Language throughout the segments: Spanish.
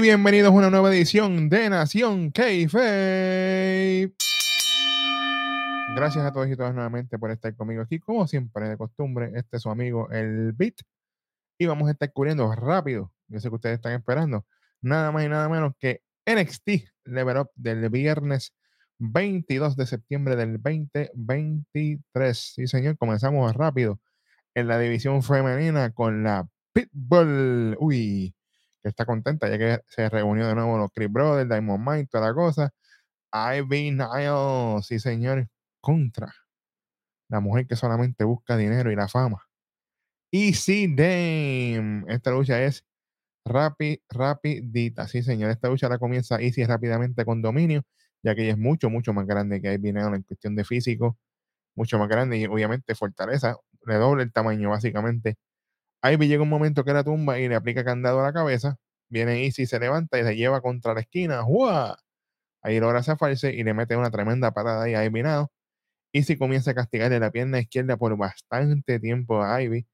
Bienvenidos a una nueva edición de Nación Keife. Gracias a todos y todas nuevamente por estar conmigo aquí. Como siempre, de costumbre, este es su amigo El Beat. Y vamos a estar cubriendo rápido. Yo sé que ustedes están esperando. Nada más y nada menos que NXT Level Up del viernes 22 de septiembre del 2023. Sí, señor, comenzamos rápido en la división femenina con la Pitbull. Uy, que está contenta ya que se reunió de nuevo los Chris Brothers, Diamond Mine, toda la cosa. Ivy Nile, sí, señor, contra la mujer que solamente busca dinero y la fama. Easy Dame. Esta lucha es rápida, rapidita. Sí, señor. Esta lucha la comienza Easy rápidamente con dominio, ya que ella es mucho, mucho más grande que Ivy Nile en cuestión de físico. Mucho más grande y obviamente fortaleza. Le doble el tamaño, básicamente. Ivy llega un momento que la tumba y le aplica candado a la cabeza. Viene Easy, se levanta y se lleva contra la esquina. ¡Jua! Ahí logra zafarse y le mete una tremenda parada ahí a Ivy Nile. Easy comienza a castigarle la pierna izquierda por bastante tiempo a Ivy.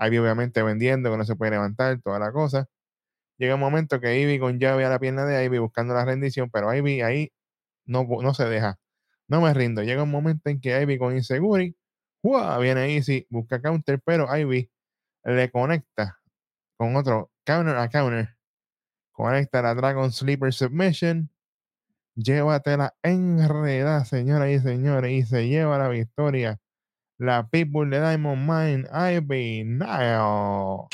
Ivy obviamente vendiendo, que no se puede levantar, toda la cosa. Llega un momento que Ivy con llave a la pierna de Ivy buscando la rendición, pero Ivy ahí no, no se deja. No me rindo. Llega un momento en que Ivy con Inseguri, ¡Jua! viene Easy, busca counter, pero Ivy le conecta con otro counter a counter. Conecta la Dragon Sleeper Submission. Llévatela enredada, señoras y señores, y se lleva la victoria. La People de Diamond Mine, Ivy Nile.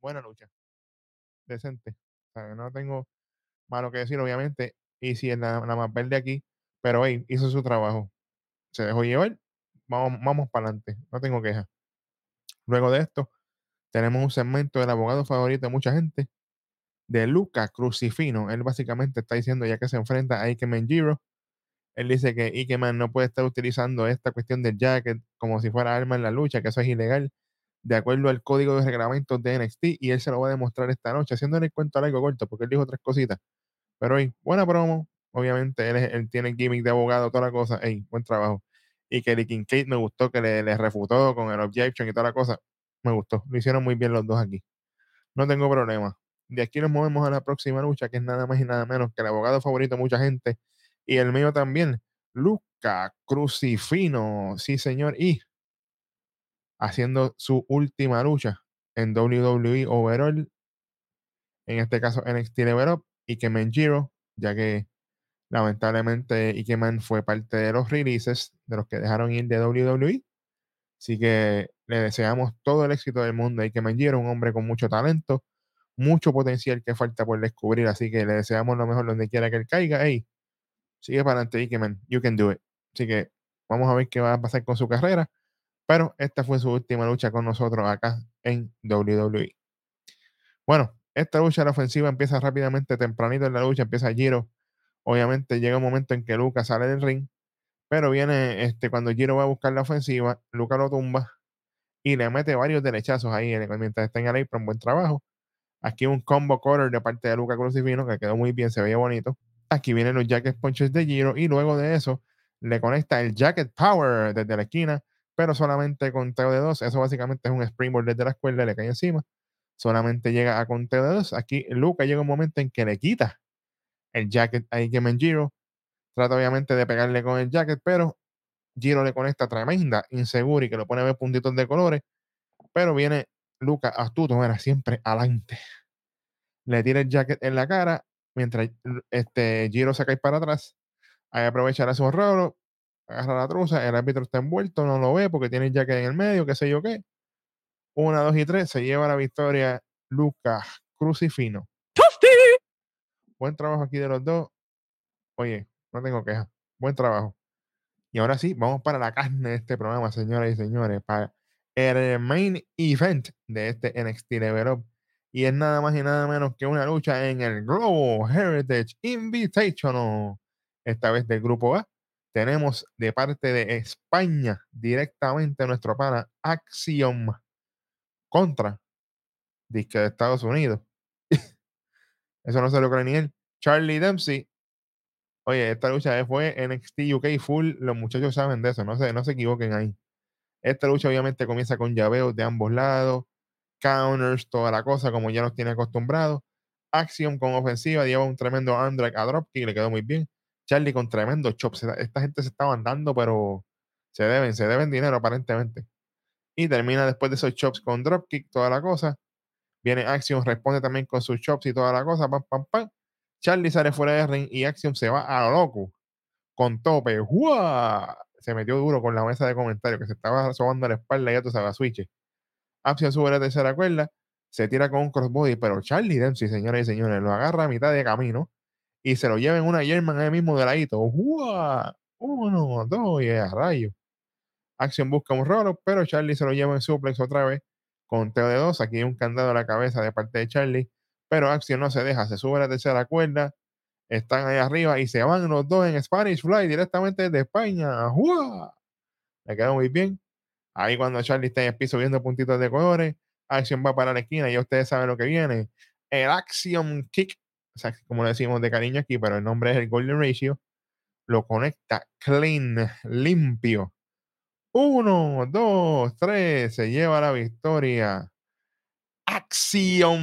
Buena lucha. Decente. no tengo malo que decir, obviamente. Y si es la, más verde aquí, pero hey, hizo su trabajo. Se dejó llevar. Vamos, vamos para adelante. No tengo queja. Luego de esto, tenemos un segmento del abogado favorito de mucha gente, de Luca Crucifino. Él básicamente está diciendo, ya que se enfrenta a Ikemen Giro, él dice que Ikeman no puede estar utilizando esta cuestión del jacket como si fuera arma en la lucha, que eso es ilegal, de acuerdo al código de reglamentos de NXT, y él se lo va a demostrar esta noche, haciéndole el cuento algo corto, porque él dijo tres cositas. Pero hoy, buena promo, obviamente, él, él tiene gimmick de abogado, toda la cosa, hey, buen trabajo. Y que King Kate me gustó, que le, refutó con el objection y toda la cosa, me gustó, lo hicieron muy bien los dos aquí. No tengo problema. De aquí nos movemos a la próxima lucha, que es nada más y nada menos que el abogado favorito de mucha gente, y el mío también, Luca Crucifino, sí señor, y haciendo su última lucha en WWE Overall, en este caso NXT Level Up, Ikemen Jiro, ya que lamentablemente Ikemen fue parte de los releases de los que dejaron ir de WWE. Así que le deseamos todo el éxito del mundo a Ikemen Jiro, un hombre con mucho talento, mucho potencial que falta por descubrir. Así que le deseamos lo mejor donde quiera que él caiga. Hey, sigue para adelante, Ikemen, you can do it. Así que vamos a ver qué va a pasar con su carrera. Pero esta fue su última lucha con nosotros acá en WWE. Bueno, esta lucha la ofensiva empieza rápidamente, tempranito en la lucha, empieza Giro. Obviamente llega un momento en que Luca sale del ring, pero viene este, cuando Giro va a buscar la ofensiva, Luca lo tumba y le mete varios derechazos ahí mientras está en el un buen trabajo. Aquí un combo quarter de parte de Luca Crucifino que quedó muy bien, se veía bonito. Aquí vienen los jacket punches de Giro y luego de eso le conecta el jacket power desde la esquina, pero solamente conteo de dos. Eso básicamente es un springboard desde la escuela, le cae encima. Solamente llega a conteo de dos. Aquí Luca llega un momento en que le quita el jacket a Ikemen Giro. Trata obviamente de pegarle con el jacket, pero Giro le conecta tremenda insegura y que lo pone a ver puntitos de colores. Pero viene Luca astuto, era siempre adelante. Le tira el jacket en la cara mientras este Giro se cae para atrás, ahí aprovechará su error, agarra la truza, el árbitro está envuelto, no lo ve porque tiene ya que en el medio, qué sé yo qué. Una, dos y tres, se lleva la victoria Lucas Crucifino. Buen trabajo aquí de los dos. Oye, no tengo queja. Buen trabajo. Y ahora sí, vamos para la carne de este programa, señoras y señores, para el main event de este NXT Level Up y es nada más y nada menos que una lucha en el Global Heritage Invitational. Esta vez del grupo A. Tenemos de parte de España directamente nuestro pana Axiom contra disque de Estados Unidos. Eso no se lo cree ni él. Charlie Dempsey. Oye, esta lucha fue NXT UK full. Los muchachos saben de eso. No se, no se equivoquen ahí. Esta lucha obviamente comienza con llaveos de ambos lados counters, toda la cosa, como ya nos tiene acostumbrados. Action con ofensiva lleva un tremendo arm drag a dropkick, le quedó muy bien. Charlie con tremendo chops. Esta gente se estaban dando, pero se deben, se deben dinero aparentemente. Y termina después de esos chops con dropkick, toda la cosa. Viene Action, responde también con sus chops y toda la cosa. Pam, pam, pam. Charlie sale fuera de ring y Action se va a lo loco. Con tope. Se metió duro con la mesa de comentarios que se estaba sobando la espalda y ya tú sabes, switch. Action sube la tercera cuerda. Se tira con un crossbody, pero Charlie Dempsey, señores y señores, lo agarra a mitad de camino y se lo lleva en una German ahí mismo de ladito. Uno, dos, y a rayo. Action busca un rolo, pero Charlie se lo lleva en suplex otra vez con teo de dos. Aquí hay un candado a la cabeza de parte de Charlie, pero Action no se deja, se sube a la tercera cuerda, están ahí arriba y se van los dos en Spanish Fly directamente desde España. ¡Uah! Le quedó muy bien. Ahí cuando Charlie está en el piso viendo puntitos de colores, Action va para la esquina y ustedes saben lo que viene. El Action Kick, o sea, como le decimos de cariño aquí, pero el nombre es el Golden Ratio. Lo conecta clean, limpio uno, dos, tres, se lleva la victoria. Acción.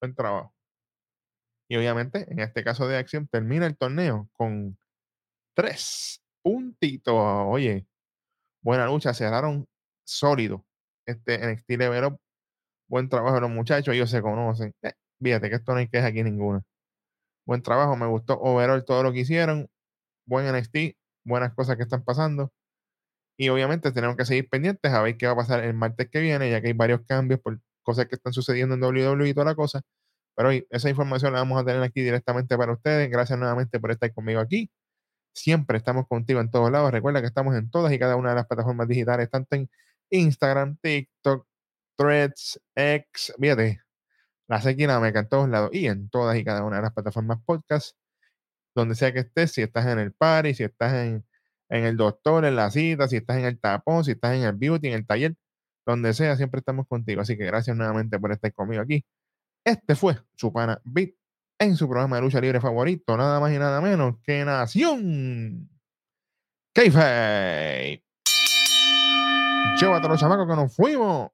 Buen trabajo. Y obviamente, en este caso de acción, termina el torneo con tres puntitos. Oye, buena lucha, cerraron sólido. Este NXT Level Buen trabajo de los muchachos, ellos se conocen. Eh, fíjate que esto no hay queja aquí ninguna. Buen trabajo, me gustó overall todo lo que hicieron. Buen NXT, buenas cosas que están pasando. Y obviamente tenemos que seguir pendientes a ver qué va a pasar el martes que viene, ya que hay varios cambios por cosas que están sucediendo en WWE y toda la cosa. Pero hoy esa información la vamos a tener aquí directamente para ustedes. Gracias nuevamente por estar conmigo aquí. Siempre estamos contigo en todos lados. Recuerda que estamos en todas y cada una de las plataformas digitales, tanto en Instagram, TikTok, Threads, X, fíjate, la Sequinameca en todos lados y en todas y cada una de las plataformas podcast, donde sea que estés, si estás en el party, si estás en, en el doctor, en la cita, si estás en el tapón, si estás en el beauty, en el taller, donde sea, siempre estamos contigo. Así que gracias nuevamente por estar conmigo aquí. Este fue su Beat en su programa de lucha libre favorito, nada más y nada menos que Nación Keife. Llévate los chamacos que nos fuimos.